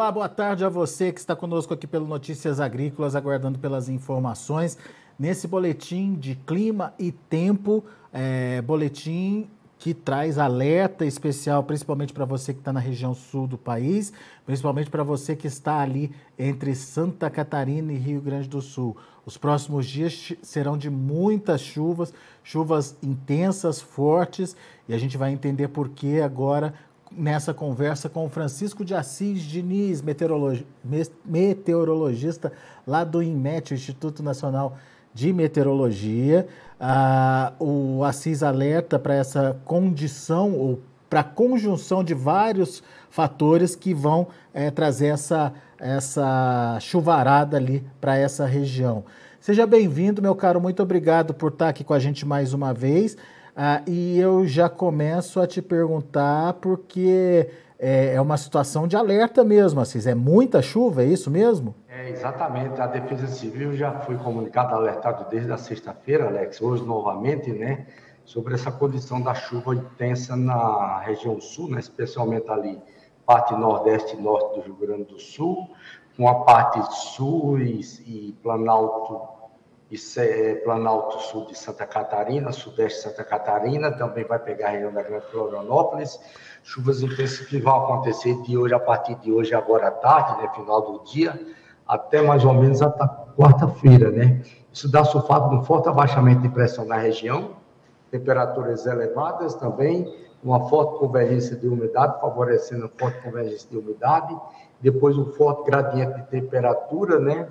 Olá, boa tarde a você que está conosco aqui pelo Notícias Agrícolas, aguardando pelas informações. Nesse boletim de clima e tempo, é, boletim que traz alerta especial, principalmente para você que está na região sul do país, principalmente para você que está ali entre Santa Catarina e Rio Grande do Sul. Os próximos dias serão de muitas chuvas, chuvas intensas, fortes, e a gente vai entender por que agora nessa conversa com o Francisco de Assis Diniz, meteorologista lá do INMET, Instituto Nacional de Meteorologia. Ah, o Assis alerta para essa condição ou para a conjunção de vários fatores que vão é, trazer essa, essa chuvarada ali para essa região. Seja bem-vindo, meu caro, muito obrigado por estar aqui com a gente mais uma vez. Ah, e eu já começo a te perguntar, porque é, é uma situação de alerta mesmo, Assis. É muita chuva, é isso mesmo? É, exatamente. A Defesa Civil já foi comunicada, alertado desde a sexta-feira, Alex, hoje novamente, né, sobre essa condição da chuva intensa na região sul, né, especialmente ali, parte nordeste e norte do Rio Grande do Sul, com a parte sul e, e Planalto isso é Planalto Sul de Santa Catarina, Sudeste de Santa Catarina, também vai pegar a região da Grande Florianópolis. Chuvas intensas que vão acontecer de hoje, a partir de hoje, agora à tarde, né, final do dia, até mais ou menos até quarta-feira, né? Isso dá sulfato um forte abaixamento de pressão na região, temperaturas elevadas também, uma forte convergência de umidade, favorecendo a forte convergência de umidade, depois um forte gradiente de temperatura, né?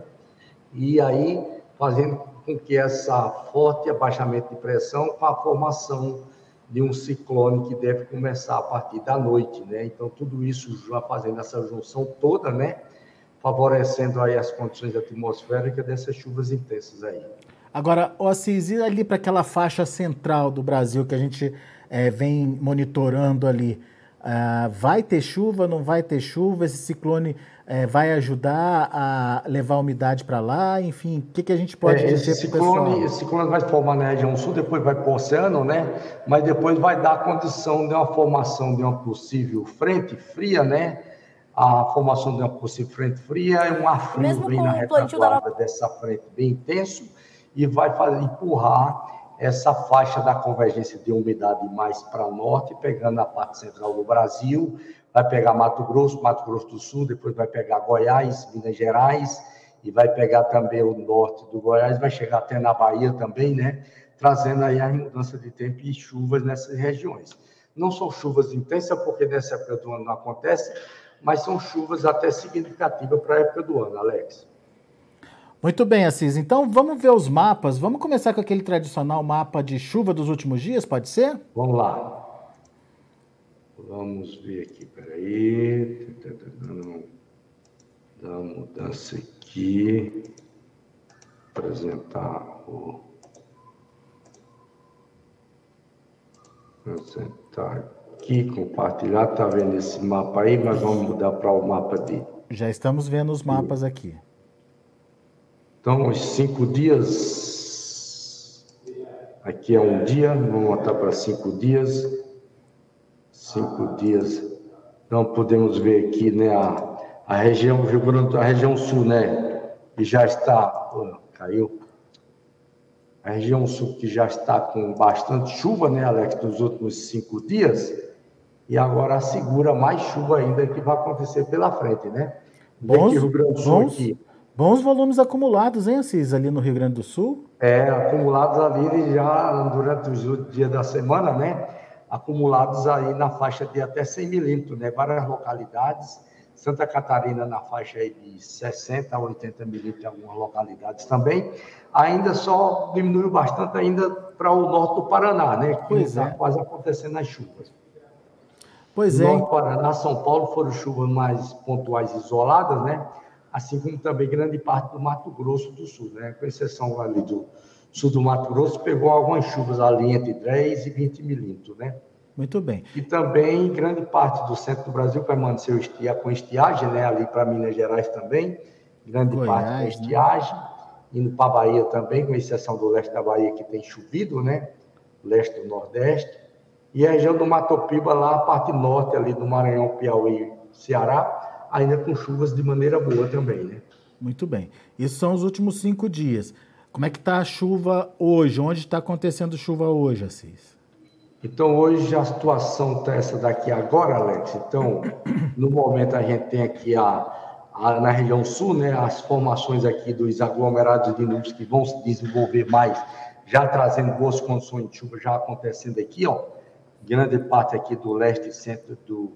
E aí fazendo com que essa forte abaixamento de pressão com a formação de um ciclone que deve começar a partir da noite, né? Então tudo isso já fazendo essa junção toda, né? Favorecendo aí as condições atmosféricas dessas chuvas intensas aí. Agora, o Assis, e ali para aquela faixa central do Brasil que a gente é, vem monitorando ali, uh, vai ter chuva, não vai ter chuva? Esse ciclone é, vai ajudar a levar a umidade para lá? Enfim, o que, que a gente pode é, dizer o pessoal? Esse ciclone vai formar na região sul, depois vai para o oceano, né? Mas depois vai dar a condição de uma formação de uma possível frente fria, né? A formação de uma possível frente fria é um ar frio bem na retaguarda da... dessa frente bem intenso e vai fazer, empurrar essa faixa da convergência de umidade mais para norte, pegando a parte central do Brasil, vai pegar Mato Grosso, Mato Grosso do Sul, depois vai pegar Goiás, Minas Gerais, e vai pegar também o norte do Goiás, vai chegar até na Bahia também, né? Trazendo aí a mudança de tempo e chuvas nessas regiões. Não são chuvas intensas, porque nessa época do ano não acontece, mas são chuvas até significativas para a época do ano, Alex. Muito bem, Assis. Então vamos ver os mapas. Vamos começar com aquele tradicional mapa de chuva dos últimos dias, pode ser? Vamos lá. Vamos ver aqui, peraí. Dá uma mudança aqui. Apresentar o. Apresentar aqui, compartilhar. Tá vendo esse mapa aí, mas vamos mudar para o mapa de. Já estamos vendo os mapas aqui. Então, os cinco dias. Aqui é um dia, vamos botar para cinco dias cinco dias. Então podemos ver aqui, né, a, a região Rio Grande, a região sul, né, que já está, oh, caiu. A região sul que já está com bastante chuva, né, Alex, nos últimos cinco dias, e agora segura mais chuva ainda que vai acontecer pela frente, né? Bons, Rio Grande do Sul bons, aqui. bons volumes acumulados, hein, Assis, ali no Rio Grande do Sul? É, acumulados ali já durante os dias da semana, né? Acumulados aí na faixa de até 100 milímetros, né? Várias localidades, Santa Catarina na faixa aí de 60 a 80 milímetros em algumas localidades também. Ainda só diminuiu bastante ainda para o norte do Paraná, né? Que está é. quase acontecendo as chuvas. Pois no é. Norte Paraná, São Paulo foram chuvas mais pontuais isoladas, né? Assim como também grande parte do Mato Grosso do Sul, né? Com exceção ali do sul do Mato Grosso pegou algumas chuvas ali entre 10 e 20 milímetros, né? Muito bem. E também grande parte do centro do Brasil permaneceu estia, com estiagem, né? Ali para Minas Gerais também, grande Goiás, parte com né? estiagem. Né? Indo para a Bahia também, com exceção do leste da Bahia que tem chovido, né? Leste do Nordeste. E a região do Mato Piba, lá a parte norte ali do Maranhão, Piauí, Ceará, ainda com chuvas de maneira boa também, né? Muito bem. Isso são os últimos cinco dias. Como é que está a chuva hoje? Onde está acontecendo chuva hoje, Assis? Então, hoje a situação está essa daqui agora, Alex. Então, no momento a gente tem aqui a, a, na região sul, né, as formações aqui dos aglomerados de nuvens que vão se desenvolver mais, já trazendo boas condições de chuva, já acontecendo aqui, ó, grande parte aqui do leste e centro do,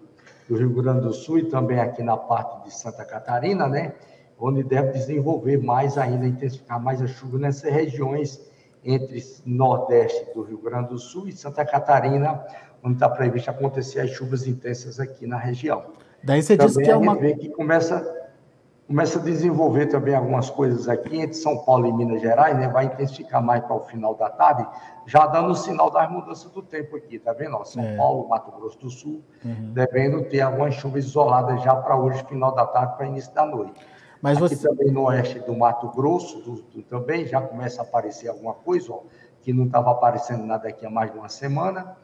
do Rio Grande do Sul e também aqui na parte de Santa Catarina, né, onde deve desenvolver mais ainda, intensificar mais a chuva nessas regiões entre nordeste do Rio Grande do Sul e Santa Catarina, onde está previsto acontecer as chuvas intensas aqui na região. Daí você também disse que é uma. Vê que começa, começa a desenvolver também algumas coisas aqui entre São Paulo e Minas Gerais, né? vai intensificar mais para o final da tarde, já dando o sinal das mudanças do tempo aqui, tá vendo? Ó, São é. Paulo, Mato Grosso do Sul, uhum. devendo ter algumas chuvas isoladas já para hoje, final da tarde, para início da noite. Mas Aqui você... também no oeste do Mato Grosso do, do, também já começa a aparecer alguma coisa, ó, que não estava aparecendo nada aqui há mais de uma semana,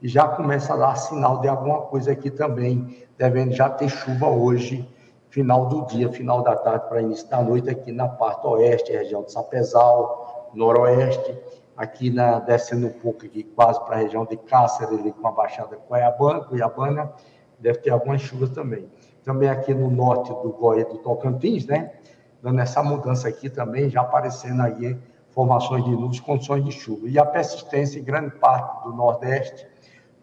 e já começa a dar sinal de alguma coisa aqui também, devendo já ter chuva hoje, final do dia, final da tarde para início da noite, aqui na parte oeste, região de Sapezal, noroeste, aqui na, descendo um pouco aqui, quase para a região de Cáceres, ali com a Baixada Cuiabana, Cuiabana, deve ter algumas chuvas também também aqui no norte do Goiás do Tocantins, né? Dando essa mudança aqui também, já aparecendo aí formações de nuvens, condições de chuva. E a persistência em grande parte do Nordeste,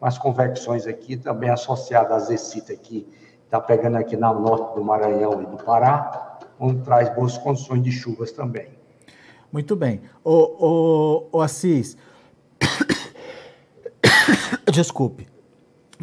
as convecções aqui, também associada à zecita aqui, está pegando aqui na norte do Maranhão e do Pará, onde traz boas condições de chuvas também. Muito bem. O, o, o Assis, desculpe.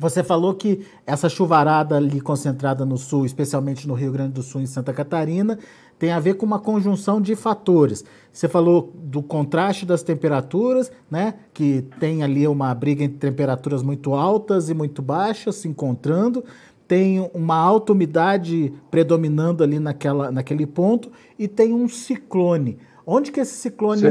Você falou que essa chuvarada ali concentrada no sul, especialmente no Rio Grande do Sul e em Santa Catarina, tem a ver com uma conjunção de fatores. Você falou do contraste das temperaturas, né? Que tem ali uma briga entre temperaturas muito altas e muito baixas se encontrando. Tem uma alta umidade predominando ali naquela, naquele ponto e tem um ciclone. Onde que esse ciclone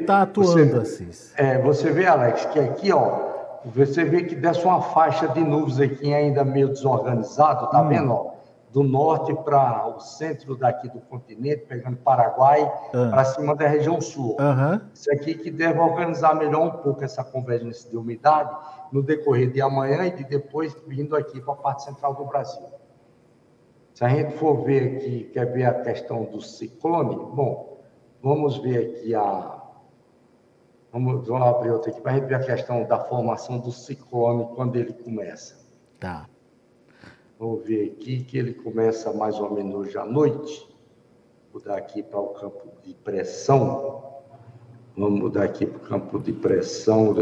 está atuando, você, Assis? É, você vê, Alex, que aqui, ó, você vê que desce uma faixa de nuvens aqui ainda meio desorganizado, tá hum. vendo? Do norte para o centro daqui do continente, pegando Paraguai, uhum. para cima da região sul. Uhum. Isso aqui que deve organizar melhor um pouco essa convergência de umidade no decorrer de amanhã e de depois vindo aqui para a parte central do Brasil. Se a gente for ver aqui, quer ver a questão do ciclone, bom, vamos ver aqui a, Vamos, vamos abrir outra aqui para a gente ver a questão da formação do ciclone quando ele começa. Tá. Vamos ver aqui que ele começa mais ou menos hoje à noite. Vou mudar aqui para o campo de pressão. Vamos mudar aqui para o campo de pressão.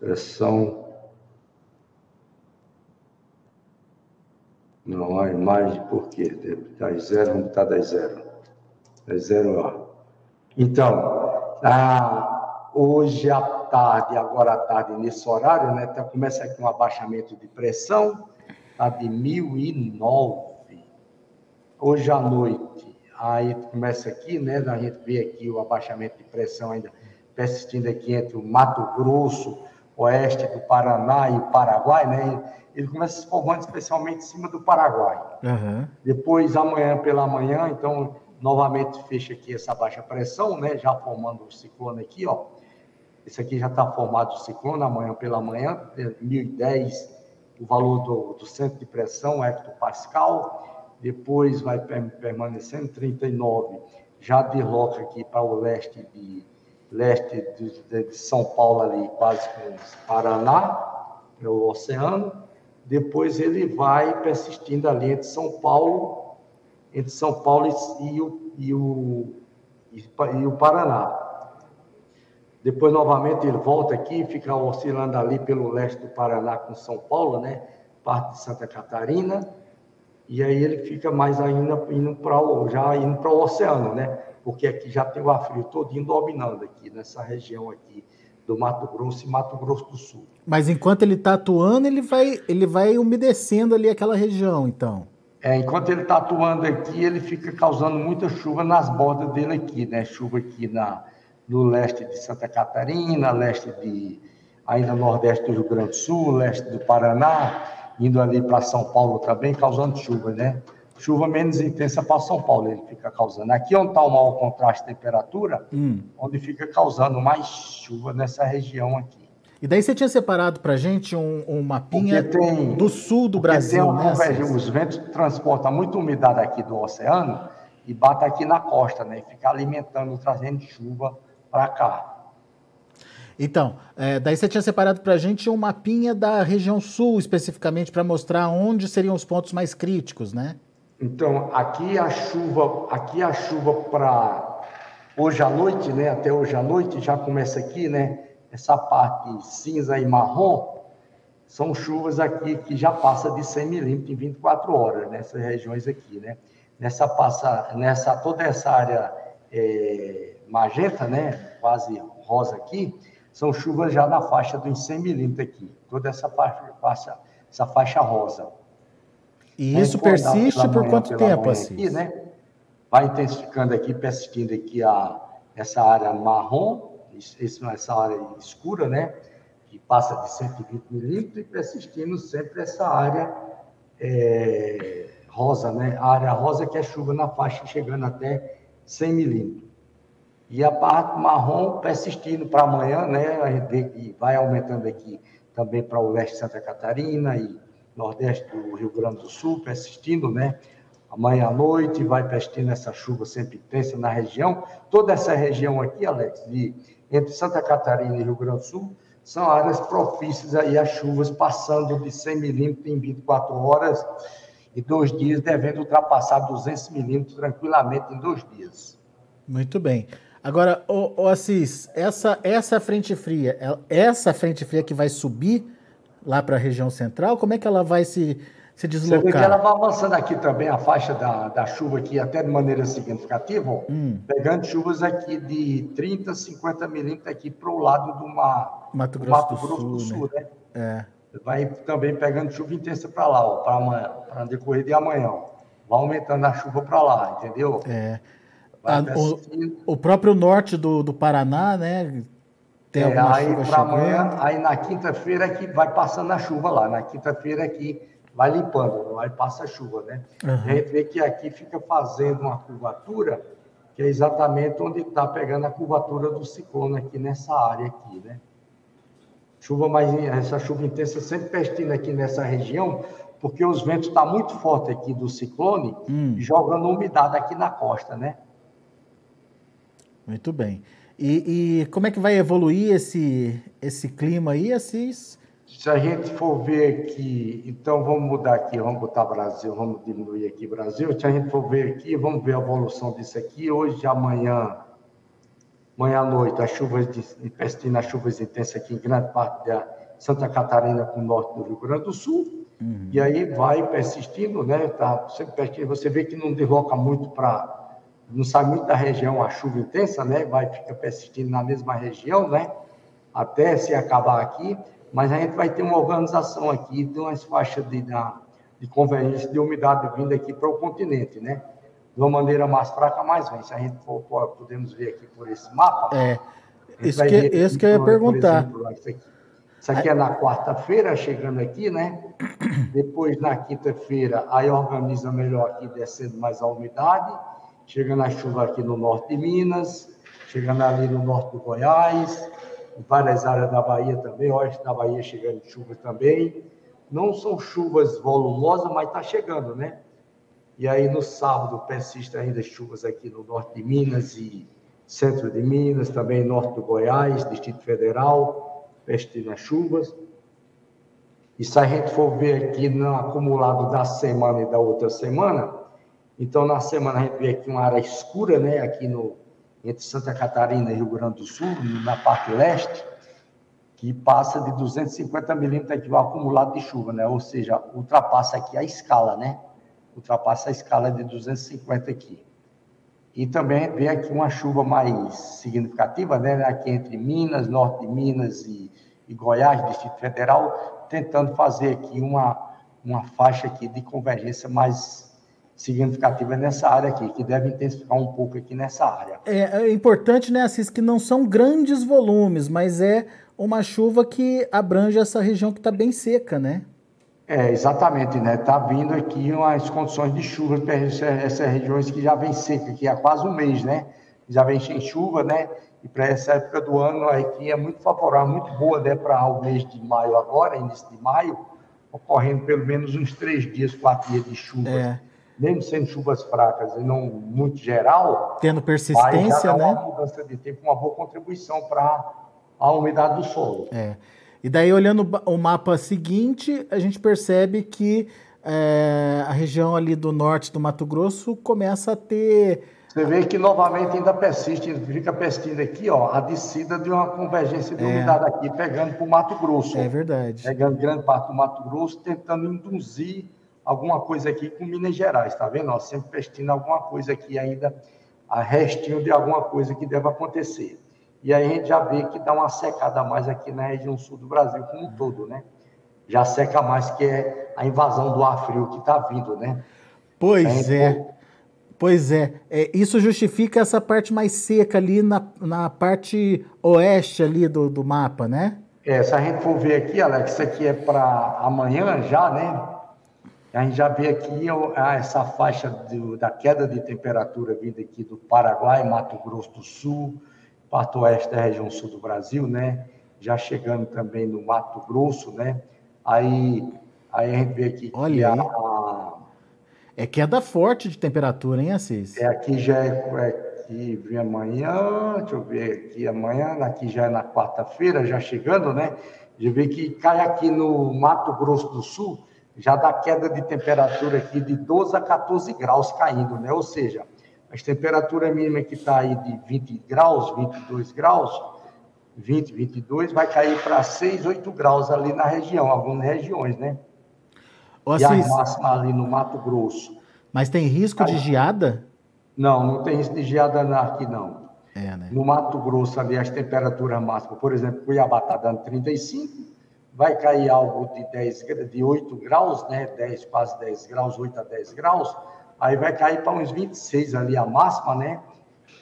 Pressão. Não, a imagem, por quê? Das zero, vamos botar das zero. Das zero, ó. Então, ah, hoje à tarde, agora à tarde, nesse horário, né, tá, começa aqui um abaixamento de pressão, está de 1009. Hoje à noite, aí começa aqui, né, a gente vê aqui o abaixamento de pressão ainda persistindo aqui entre o Mato Grosso, oeste do Paraná e o Paraguai, né? Ele começa se formando especialmente em cima do Paraguai. Uhum. Depois, amanhã pela manhã, então novamente fecha aqui essa baixa pressão, né? Já formando o ciclone aqui, ó. Esse aqui já está formado o ciclone amanhã pela manhã, 1010, o valor do, do centro de pressão, hectopascal. Depois vai permanecendo 39, já desloca aqui para o leste de leste de, de, São Paulo ali, quase com Paraná, é o oceano. Depois ele vai persistindo ali entre São Paulo entre São Paulo e o, e o, e o Paraná. Depois, novamente, ele volta aqui, fica oscilando ali pelo leste do Paraná com São Paulo, né? Parte de Santa Catarina. E aí ele fica mais ainda indo para o, já indo para o oceano, né? Porque aqui já tem o ar frio todinho dominando aqui, nessa região aqui do Mato Grosso e Mato Grosso do Sul. Mas enquanto ele está atuando, ele vai, ele vai umedecendo ali aquela região, então. É, enquanto ele está atuando aqui, ele fica causando muita chuva nas bordas dele aqui, né? Chuva aqui na, no leste de Santa Catarina, leste de ainda nordeste do Rio Grande do Sul, leste do Paraná, indo ali para São Paulo também, causando chuva, né? Chuva menos intensa para São Paulo, ele fica causando. Aqui onde está o maior contraste de temperatura, hum. onde fica causando mais chuva nessa região aqui. E daí você tinha separado para gente um, um mapinha tem, do sul do Brasil, né? Os ventos transportam muita umidade aqui do oceano e bate aqui na costa, né? E fica alimentando, trazendo chuva para cá. Então, é, daí você tinha separado para a gente um mapinha da região sul, especificamente, para mostrar onde seriam os pontos mais críticos, né? Então, aqui a chuva, aqui a chuva para hoje à noite, né? Até hoje à noite já começa aqui, né? Essa parte cinza e marrom são chuvas aqui que já passa de 100 milímetros em 24 horas nessas regiões aqui, né? Nessa passa, nessa toda essa área é, magenta, né? Quase rosa aqui, são chuvas já na faixa dos 100 milímetros aqui, toda essa faixa, faixa, essa faixa rosa. E isso persiste por quanto tempo, assim? Aqui, né? Vai intensificando aqui, persistindo aqui a, essa área marrom, essa área escura, né? Que passa de 120 milímetros e persistindo sempre essa área é, rosa, né? A área rosa que é chuva na faixa chegando até 100 milímetros. E a parte marrom persistindo para amanhã, né? A gente vê que vai aumentando aqui também para o leste de Santa Catarina e nordeste do Rio Grande do Sul, persistindo, né? Amanhã à noite vai persistindo essa chuva sempre intensa na região. Toda essa região aqui, Alex, de, entre Santa Catarina e Rio Grande do Sul, são áreas propícias aí a chuvas passando de 100 milímetros em 24 horas e dois dias, devendo ultrapassar 200 milímetros tranquilamente em dois dias. Muito bem. Agora, ô, ô Assis, essa, essa frente fria, essa frente fria que vai subir lá para a região central, como é que ela vai se, se deslocar? Você vê que ela vai avançando aqui também, a faixa da, da chuva aqui, até de maneira significativa, hum. pegando chuvas aqui de 30, 50 milímetros aqui para o lado do, uma, Mato Grosso, Mato Grosso do, do, Sul, né? né? É. Vai também pegando chuva intensa para lá, para amanhã, para decorrer de amanhã. Vai aumentando a chuva para lá, entendeu? É. A, o, o, próprio norte do, do Paraná, né? Tem é, aí para amanhã, aí na quinta-feira que vai passando a chuva lá. Na quinta-feira que vai limpando, aí passa chuva, né? Uhum. A gente vê que aqui fica fazendo uma curvatura, que é exatamente onde está pegando a curvatura do ciclone aqui nessa área aqui, né? Chuva mais, essa chuva intensa sempre pestindo aqui nessa região, porque os ventos estão tá muito fortes aqui do ciclone, hum. jogando umidade aqui na costa, né? Muito bem. E, e, como é que vai evoluir esse, esse clima aí, Assis? Se a gente for ver aqui, então vamos mudar aqui, vamos botar Brasil, vamos diminuir aqui Brasil. Se a gente for ver aqui, vamos ver a evolução disso aqui. Hoje, amanhã, amanhã à noite, as chuvas de, de as chuvas intensas aqui em grande parte da Santa Catarina com o norte do Rio Grande do Sul. Uhum. E aí vai persistindo, né? Tá sempre persistindo. Você vê que não desloca muito para não sai muito da região a chuva intensa, né? Vai ficar persistindo na mesma região, né? Até se acabar aqui, mas a gente vai ter uma organização aqui de umas faixas de, de convergência de umidade vindo aqui para o continente, né? De uma maneira mais fraca, mais vem. Se a gente for, podemos ver aqui por esse mapa. É, isso que, isso que eu ia perguntar. Exemplo, isso aqui, isso aqui é na quarta-feira, chegando aqui, né? Depois, na quinta-feira, aí organiza melhor aqui, descendo mais a umidade chegando a chuva aqui no norte de Minas, chegando ali no norte do Goiás, várias áreas da Bahia também, oeste da Bahia chegando chuva também. Não são chuvas volumosas, mas está chegando, né? E aí no sábado persiste ainda chuvas aqui no norte de Minas e centro de Minas, também norte do Goiás, Distrito Federal, persistindo as chuvas. E se a gente for ver aqui no acumulado da semana e da outra semana, então, na semana, a gente vê aqui uma área escura, né, aqui no, entre Santa Catarina e Rio Grande do Sul, na parte leste, que passa de 250 milímetros aqui o acumulado de chuva, né? Ou seja, ultrapassa aqui a escala, né? Ultrapassa a escala de 250 aqui. E também vê aqui uma chuva mais significativa, né? Aqui entre Minas, norte de Minas e, e Goiás, Distrito Federal, tentando fazer aqui uma, uma faixa aqui de convergência mais significativa nessa área aqui, que deve intensificar um pouco aqui nessa área. É, é importante, né, Assis, que não são grandes volumes, mas é uma chuva que abrange essa região que está bem seca, né? É, exatamente, né? Está vindo aqui umas condições de chuva para essas regiões que já vem seca, que há quase um mês, né? Já vem sem chuva, né? E para essa época do ano aqui é muito favorável, muito boa, né? Para o mês de maio agora, início de maio, ocorrendo pelo menos uns três dias, quatro dias de chuva. É. Mesmo sendo chuvas fracas e não muito geral. Tendo persistência, vai né? Uma mudança de tempo, uma boa contribuição para a umidade do solo. É. E daí, olhando o mapa seguinte, a gente percebe que é, a região ali do norte do Mato Grosso começa a ter. Você vê que novamente ainda persiste, fica persistindo aqui, ó, a descida de uma convergência de é. umidade aqui, pegando para o Mato Grosso. É verdade. Pegando grande parte do Mato Grosso, tentando induzir alguma coisa aqui com Minas Gerais, tá vendo? Ó, sempre persistindo alguma coisa aqui ainda, a restinho de alguma coisa que deve acontecer. E aí a gente já vê que dá uma secada mais aqui na região sul do Brasil como um todo, né? Já seca mais, que é a invasão do ar frio que está vindo, né? Pois é. Pois é. é. Isso justifica essa parte mais seca ali na, na parte oeste ali do, do mapa, né? É, se a gente for ver aqui, Alex, isso aqui é para amanhã já, né? A gente já vê aqui essa faixa do, da queda de temperatura vindo aqui do Paraguai, Mato Grosso do Sul, parte oeste da região sul do Brasil, né? Já chegando também no Mato Grosso, né? Aí, aí a gente vê aqui Olha que a, É queda forte de temperatura, hein, Assis? É, aqui já é, é aqui vem amanhã, deixa eu ver aqui amanhã, aqui já é na quarta-feira, já chegando, né? Já vê que cai aqui no Mato Grosso do Sul, já dá queda de temperatura aqui de 12 a 14 graus caindo, né? Ou seja, as temperaturas mínimas que está aí de 20 graus, 22 graus, 20, 22, vai cair para 6, 8 graus ali na região, algumas regiões, né? Ô, e a máxima ali no Mato Grosso. Mas tem risco de geada? Não, não tem risco de geada aqui, não. É, né? No Mato Grosso, ali, as temperaturas máximas, por exemplo, Cuiabá está dando 35, vai cair algo de 10, de 8 graus, né? 10, quase 10 graus, 8 a 10 graus aí vai cair para uns 26 ali a máxima, né?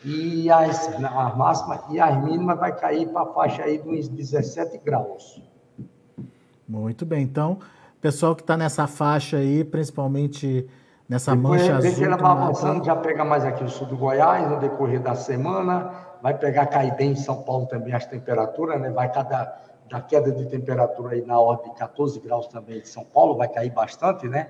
E as, a máxima e as mínimas vai cair para a faixa aí de uns 17 graus. Muito bem, então, pessoal que está nessa faixa aí, principalmente nessa Depois, mancha azul. que ela vai avançando, já pega mais aqui o sul do Goiás no decorrer da semana, vai pegar, cair bem em São Paulo também as temperaturas, né? Vai cada da queda de temperatura aí na ordem de 14 graus também de São Paulo, vai cair bastante, né?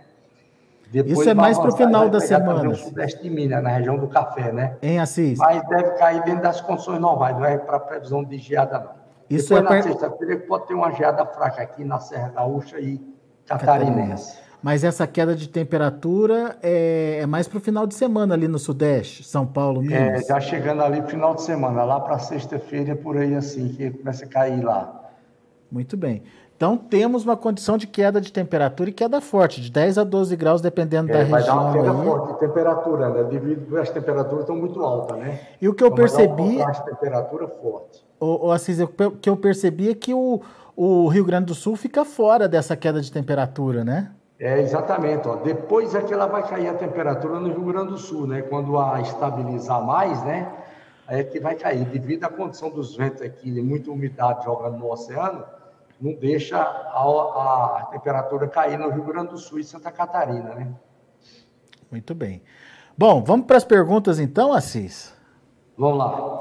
Depois Isso é mais para o final da semana. No sudeste de Minas, na região do café, né? Em Assis. Mas deve cair dentro das condições normais, não é para previsão de geada, não. Isso Depois, é na per... sexta-feira pode ter uma geada fraca aqui na Serra Gaúcha e Catarinense. Mas essa queda de temperatura é, é mais para o final de semana ali no Sudeste, São Paulo, é, Minas? É, já chegando ali final de semana, lá para sexta-feira, por aí assim, que começa a cair lá. Muito bem. Então temos uma condição de queda de temperatura e queda forte, de 10 a 12 graus, dependendo é, da vai região. Vai dar uma queda aí. forte de temperatura, né? Devido às temperaturas estão muito altas, né? E o que eu então, percebi. Vai dar temperatura forte. O, o Assis, o que eu percebi é que o, o Rio Grande do Sul fica fora dessa queda de temperatura, né? É, exatamente. Ó. Depois é que ela vai cair a temperatura no Rio Grande do Sul, né? Quando a estabilizar mais, né? É que vai cair. Devido à condição dos ventos aqui, muita umidade jogando no oceano, não deixa a, a, temperatura cair no Rio Grande do Sul e Santa Catarina, né? Muito bem. Bom, vamos para as perguntas então, Assis? Vamos lá.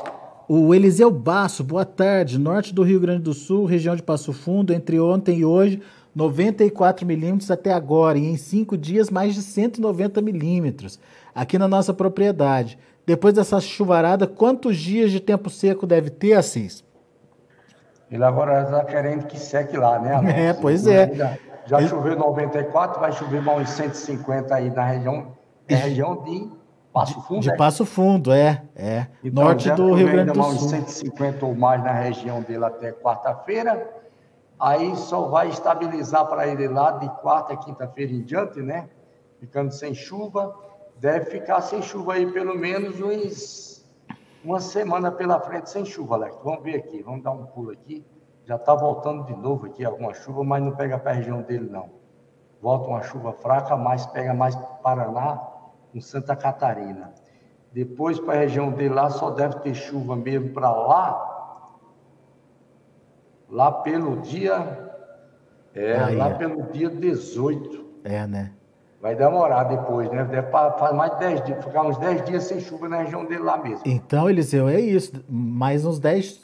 O Eliseu Basso, boa tarde. Norte do Rio Grande do Sul, região de Passo Fundo, entre ontem e hoje, 94 milímetros até agora, e em cinco dias, mais de 190 milímetros, aqui na nossa propriedade. Depois dessa chuvarada, quantos dias de tempo seco deve ter, Assis? Ele agora está querendo que seque lá, né? É, pois é. Já Ele... choveu 94, vai chover mais uns 150 aí na região, na região de Passo Fundo. De, de Passo Fundo, é. é. Então, Norte do Rio Grande do Sul. Uns 150 ou mais na região dele até quarta-feira. Aí só vai estabilizar para ele lá de quarta, quinta-feira em diante, né? Ficando sem chuva. Deve ficar sem chuva aí pelo menos uns uma semana pela frente sem chuva, Alex. Vamos ver aqui, vamos dar um pulo aqui. Já está voltando de novo aqui alguma chuva, mas não pega para a região dele, não. Volta uma chuva fraca, mas pega mais para Paraná, com Santa Catarina. Depois, para a região dele lá, só deve ter chuva mesmo para lá, lá pelo dia É, Aí, lá pelo dia 18. É, né? Vai demorar depois, né? Deve fazer mais de 10 dias, ficar uns 10 dias sem chuva na região dele lá mesmo. Então, Eliseu, é isso. Mais uns 10.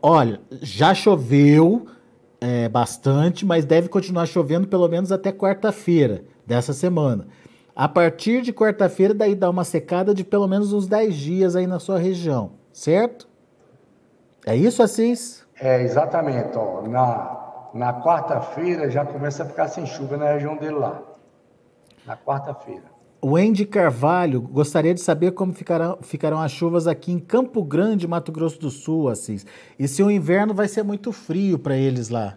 Olha, já choveu é, bastante, mas deve continuar chovendo pelo menos até quarta-feira dessa semana. A partir de quarta-feira, daí dá uma secada de pelo menos uns 10 dias aí na sua região, certo? É isso, Assis? É, exatamente. Ó. Na, na quarta-feira já começa a ficar sem chuva na região dele lá na quarta-feira. O Andy Carvalho gostaria de saber como ficarão, ficarão as chuvas aqui em Campo Grande, Mato Grosso do Sul, Assis. E se o inverno vai ser muito frio para eles lá?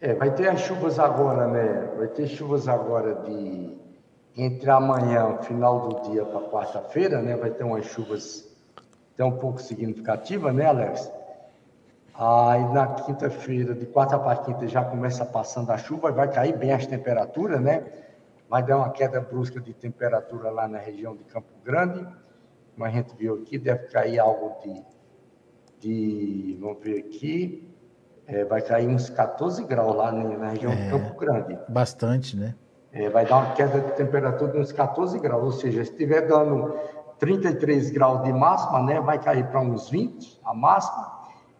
É, vai ter as chuvas agora, né? Vai ter chuvas agora de entre amanhã, final do dia para quarta-feira, né? Vai ter umas chuvas até um pouco significativas, né, Alex? Aí na quinta-feira, de quarta para quinta, já começa passando a chuva, vai cair bem as temperaturas, né? Vai dar uma queda brusca de temperatura lá na região de Campo Grande. Como a gente viu aqui, deve cair algo de. de vamos ver aqui. É, vai cair uns 14 graus lá na região é, de Campo Grande. Bastante, né? É, vai dar uma queda de temperatura de uns 14 graus, ou seja, se estiver dando 33 graus de máxima, né, vai cair para uns 20 a máxima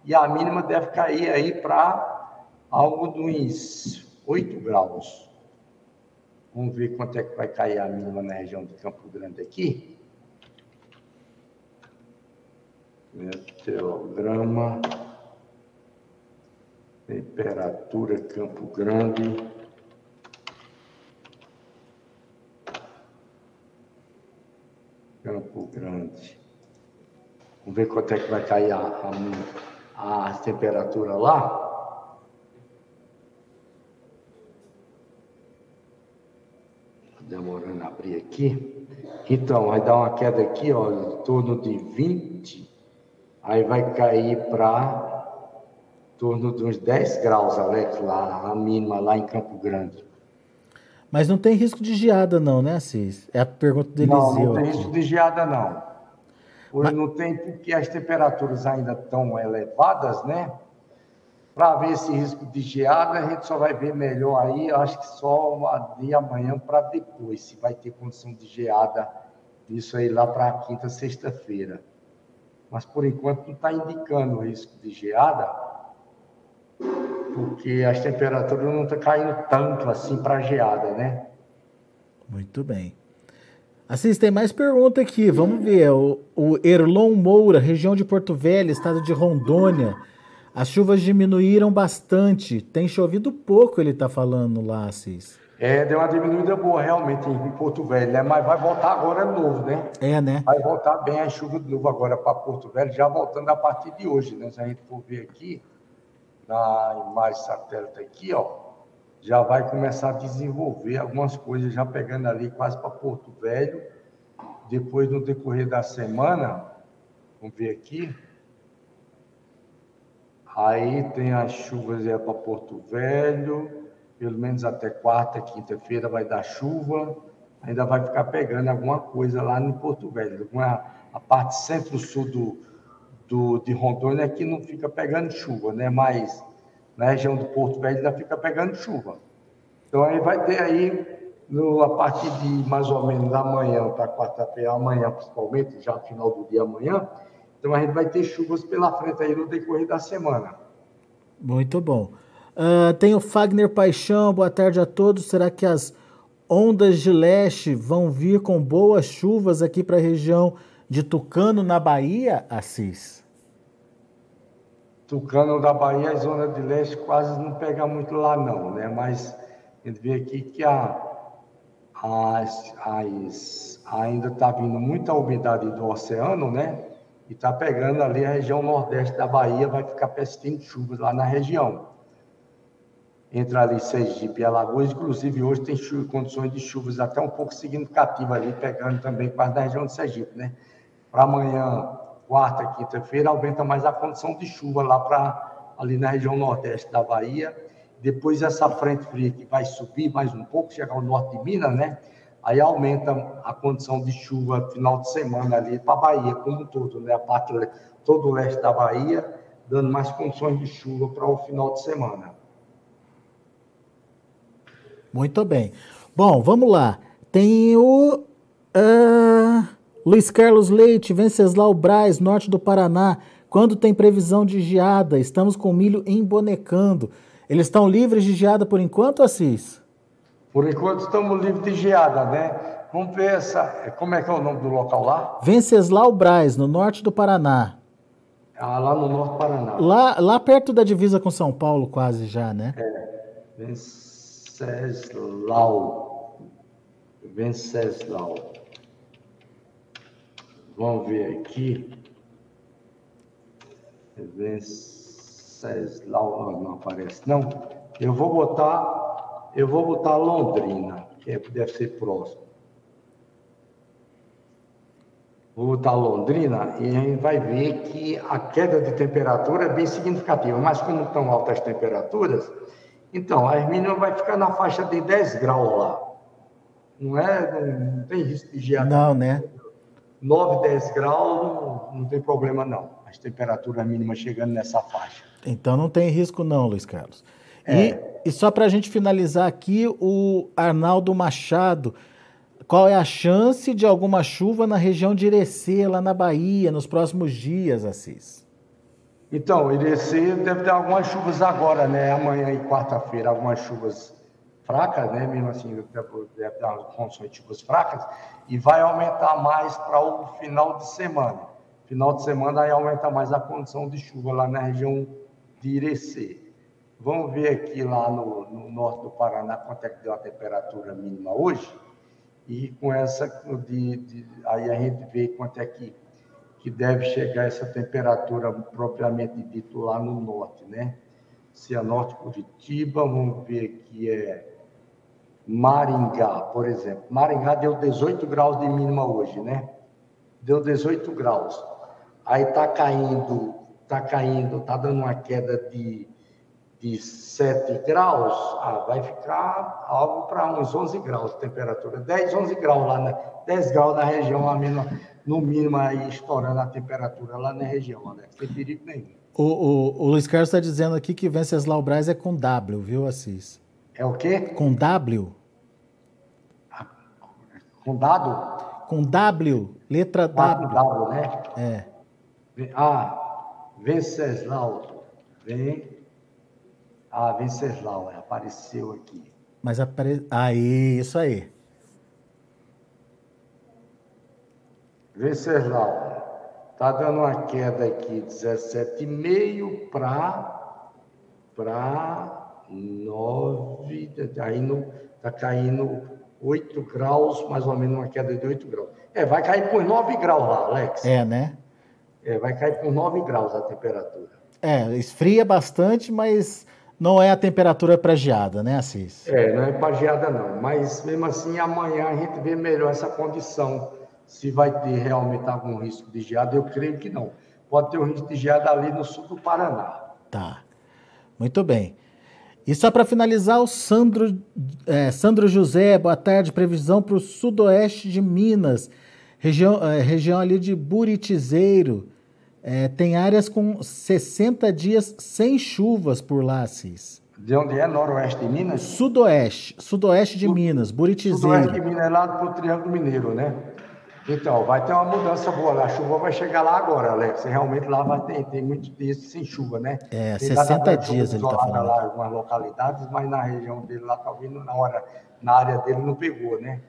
e a mínima deve cair aí para algo dos 8 graus. Vamos ver quanto é que vai cair a mínima na região de Campo Grande aqui. Meteograma, temperatura Campo Grande. Campo Grande. Vamos ver quanto é que vai cair a, a a temperatura lá, demorando a abrir aqui. Então, vai dar uma queda aqui, ó, em torno de 20, aí vai cair para torno de uns 10 graus, Alex, lá, a mínima lá em Campo Grande. Mas não tem risco de geada não, né, Assis? É a pergunta do Eliseu. Não, não tem risco de geada não. Hoje Mas... não tem porque as temperaturas ainda estão elevadas, né? Para ver esse risco de geada, a gente só vai ver melhor aí, acho que só de amanhã para depois, se vai ter condição de geada, isso aí lá para quinta, sexta-feira. Mas por enquanto não está indicando o risco de geada, porque as temperaturas não estão caindo tanto assim para geada, né? Muito bem. Assis, tem mais pergunta aqui. Vamos ver. O, o Erlon Moura, região de Porto Velho, estado de Rondônia. As chuvas diminuíram bastante. Tem chovido pouco, ele está falando lá, Assis. É, deu uma diminuída boa realmente em Porto Velho, né? Mas vai voltar agora de novo, né? É, né? Vai voltar bem a chuva de novo agora para Porto Velho, já voltando a partir de hoje, né? Se a gente for ver aqui, na imagem satélite aqui, ó, já vai começar a desenvolver algumas coisas, já pegando ali quase para Porto Velho. Depois, no decorrer da semana, vamos ver aqui. Aí tem as chuvas é para Porto Velho, pelo menos até quarta, quinta-feira vai dar chuva. Ainda vai ficar pegando alguma coisa lá em Porto Velho. Uma, a parte centro-sul do, do, de Rondônia que não fica pegando chuva, né? Mas na região do Porto Velho ainda fica pegando chuva. Então aí vai ter aí, no, a partir de mais ou menos amanhã para quarta-feira, amanhã principalmente, já final do dia amanhã, então a gente vai ter chuvas pela frente aí no decorrer da semana. Muito bom. Uh, tem o Fagner Paixão, boa tarde a todos. Será que as ondas de leste vão vir com boas chuvas aqui para a região de Tucano, na Bahia, Assis? Tucano da Bahia, a zona de leste quase não pega muito lá não, né? Mas a gente vê aqui que a, as, as, ainda está vindo muita umidade do oceano, né? E está pegando ali a região nordeste da Bahia, vai ficar persistindo chuvas lá na região. Entre ali Sergipe e Alagoas, inclusive hoje tem chuva, condições de chuvas até um pouco significativas ali, pegando também quase na região de Sergipe, né? Para amanhã, quarta, quinta-feira, aumenta mais a condição de chuva lá para ali na região nordeste da Bahia. Depois essa frente fria que vai subir mais um pouco, chegar ao norte de Minas, né? Aí aumenta a condição de chuva final de semana ali para a Bahia como um todo, né? A parte todo o leste da Bahia dando mais condições de chuva para o final de semana. Muito bem. Bom, vamos lá. Tem o uh, Luiz Carlos Leite, Venceslau Braz, norte do Paraná. Quando tem previsão de geada? Estamos com milho embonecando. Eles estão livres de geada por enquanto, Assis? Por enquanto estamos livres de geada, né? Vamos ver essa. Como é que é o nome do local lá? Venceslau Braz, no norte do Paraná. Ah, lá no norte do Paraná. Lá, lá perto da divisa com São Paulo, quase já, né? É. Venceslau. Venceslau. Vamos ver aqui. Venceslau. Não aparece, não. Eu vou botar. Eu vou botar Londrina, que é, deve ser próximo. Vou botar Londrina e a gente vai ver que a queda de temperatura é bem significativa. Mas como estão altas temperaturas, então a mínimas vai ficar na faixa de 10 graus lá. Não é? Não tem risco de geada. Não, né? 9, 10 graus não, não tem problema não. As temperaturas mínimas chegando nessa faixa. Então não tem risco não, Luiz Carlos. É. E, e só para a gente finalizar aqui, o Arnaldo Machado qual é a chance de alguma chuva na região de Irecê, lá na Bahia, nos próximos dias, Assis? Então, Irecê deve ter algumas chuvas agora, né? Amanhã e quarta-feira, algumas chuvas fracas, né? Mesmo assim, condições chuvas fracas, e vai aumentar mais para o final de semana. Final de semana aí aumenta mais a condição de chuva lá na região de Irecê. Vamos ver aqui lá no, no norte do Paraná quanto é que deu a temperatura mínima hoje e com essa de, de, aí a gente vê quanto é que, que deve chegar essa temperatura propriamente dito lá no norte, né? Cianorte Curitiba, vamos ver que é Maringá, por exemplo. Maringá deu 18 graus de mínima hoje, né? Deu 18 graus. Aí tá caindo, tá caindo, tá dando uma queda de de 7 graus, ah, vai ficar algo para uns 11 graus de temperatura. 10, 11 graus lá, na, 10 graus na região, lá mesmo, no mínimo aí estourando a temperatura lá na região, Alex, sem perigo nenhum. O, o, o Luiz Carlos está dizendo aqui que Venceslau Braz é com W, viu, Assis? É o quê? Com W. Ah, com dado? Com W, letra W. W, né? É. Ah, Venceslau. Vem ah, Venceslau, apareceu aqui. Mas apare... Aí, isso aí. Venceslau, está dando uma queda aqui, 17,5 para para 9, está indo, tá caindo 8 graus, mais ou menos uma queda de 8 graus. É, vai cair por 9 graus lá, Alex. É, né? É, vai cair por 9 graus a temperatura. É, esfria bastante, mas não é a temperatura para geada, né, Assis? É, não é para geada não, mas mesmo assim amanhã a gente vê melhor essa condição, se vai ter realmente algum risco de geada, eu creio que não. Pode ter um risco de geada ali no sul do Paraná. Tá, muito bem. E só para finalizar, o Sandro, é, Sandro José, boa tarde, previsão para o sudoeste de Minas, região, é, região ali de Buritizeiro, é, tem áreas com 60 dias sem chuvas por lá, Assis. De onde é? Noroeste de Minas? Sudoeste. Sudoeste de Minas, Buritizeiro. Sudoeste de Minas é lá pro Triângulo Mineiro, né? Então, vai ter uma mudança boa lá. A chuva vai chegar lá agora, Alex. Realmente lá vai ter, ter muitos dias sem chuva, né? É, tem 60 dias ele está falando. lá algumas localidades, mas na região dele lá, talvez na hora, na área dele não pegou, né?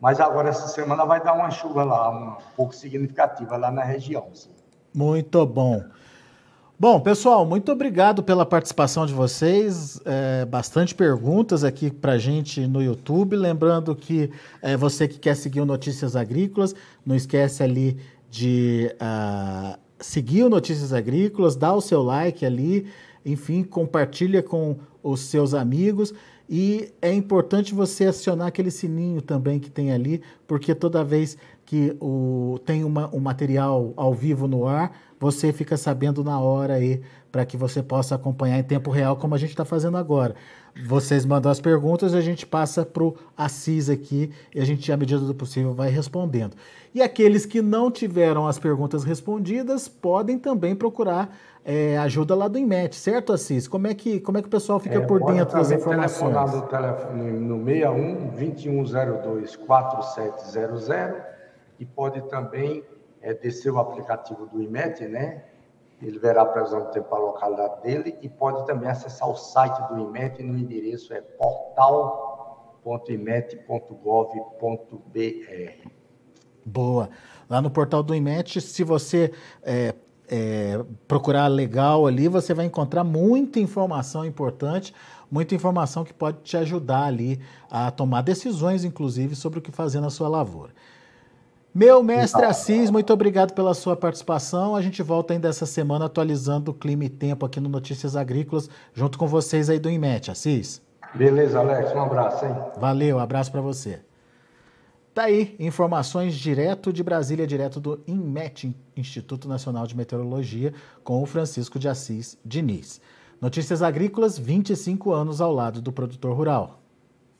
Mas agora essa semana vai dar uma chuva lá, um pouco significativa lá na região, sim. Muito bom. Bom, pessoal, muito obrigado pela participação de vocês. É, bastante perguntas aqui para gente no YouTube. Lembrando que é, você que quer seguir o Notícias Agrícolas, não esquece ali de uh, seguir o Notícias Agrícolas, dá o seu like ali, enfim, compartilha com os seus amigos. E é importante você acionar aquele sininho também que tem ali, porque toda vez que o, tem uma, um material ao vivo no ar, você fica sabendo na hora aí para que você possa acompanhar em tempo real, como a gente está fazendo agora. Vocês mandam as perguntas, a gente passa para o Assis aqui e a gente, à medida do possível, vai respondendo. E aqueles que não tiveram as perguntas respondidas podem também procurar é, ajuda lá do IMET, certo, Assis? Como é que, como é que o pessoal fica é, por dentro das informações? Pode no, telefone, no 61 2102 4700 e pode também é, descer o aplicativo do IMET, né? ele verá a previsão do tempo para a localidade dele e pode também acessar o site do IMET no endereço é portal.imet.gov.br. Boa. Lá no portal do IMET, se você é, é, procurar legal ali, você vai encontrar muita informação importante, muita informação que pode te ajudar ali a tomar decisões, inclusive, sobre o que fazer na sua lavoura. Meu mestre Assis, muito obrigado pela sua participação. A gente volta ainda essa semana atualizando o clima e tempo aqui no Notícias Agrícolas, junto com vocês aí do IMET, Assis. Beleza, Alex. Um abraço, hein? Valeu, abraço para você. Tá aí, informações direto de Brasília, direto do INMET, Instituto Nacional de Meteorologia, com o Francisco de Assis Diniz. Notícias Agrícolas, 25 anos ao lado do produtor rural.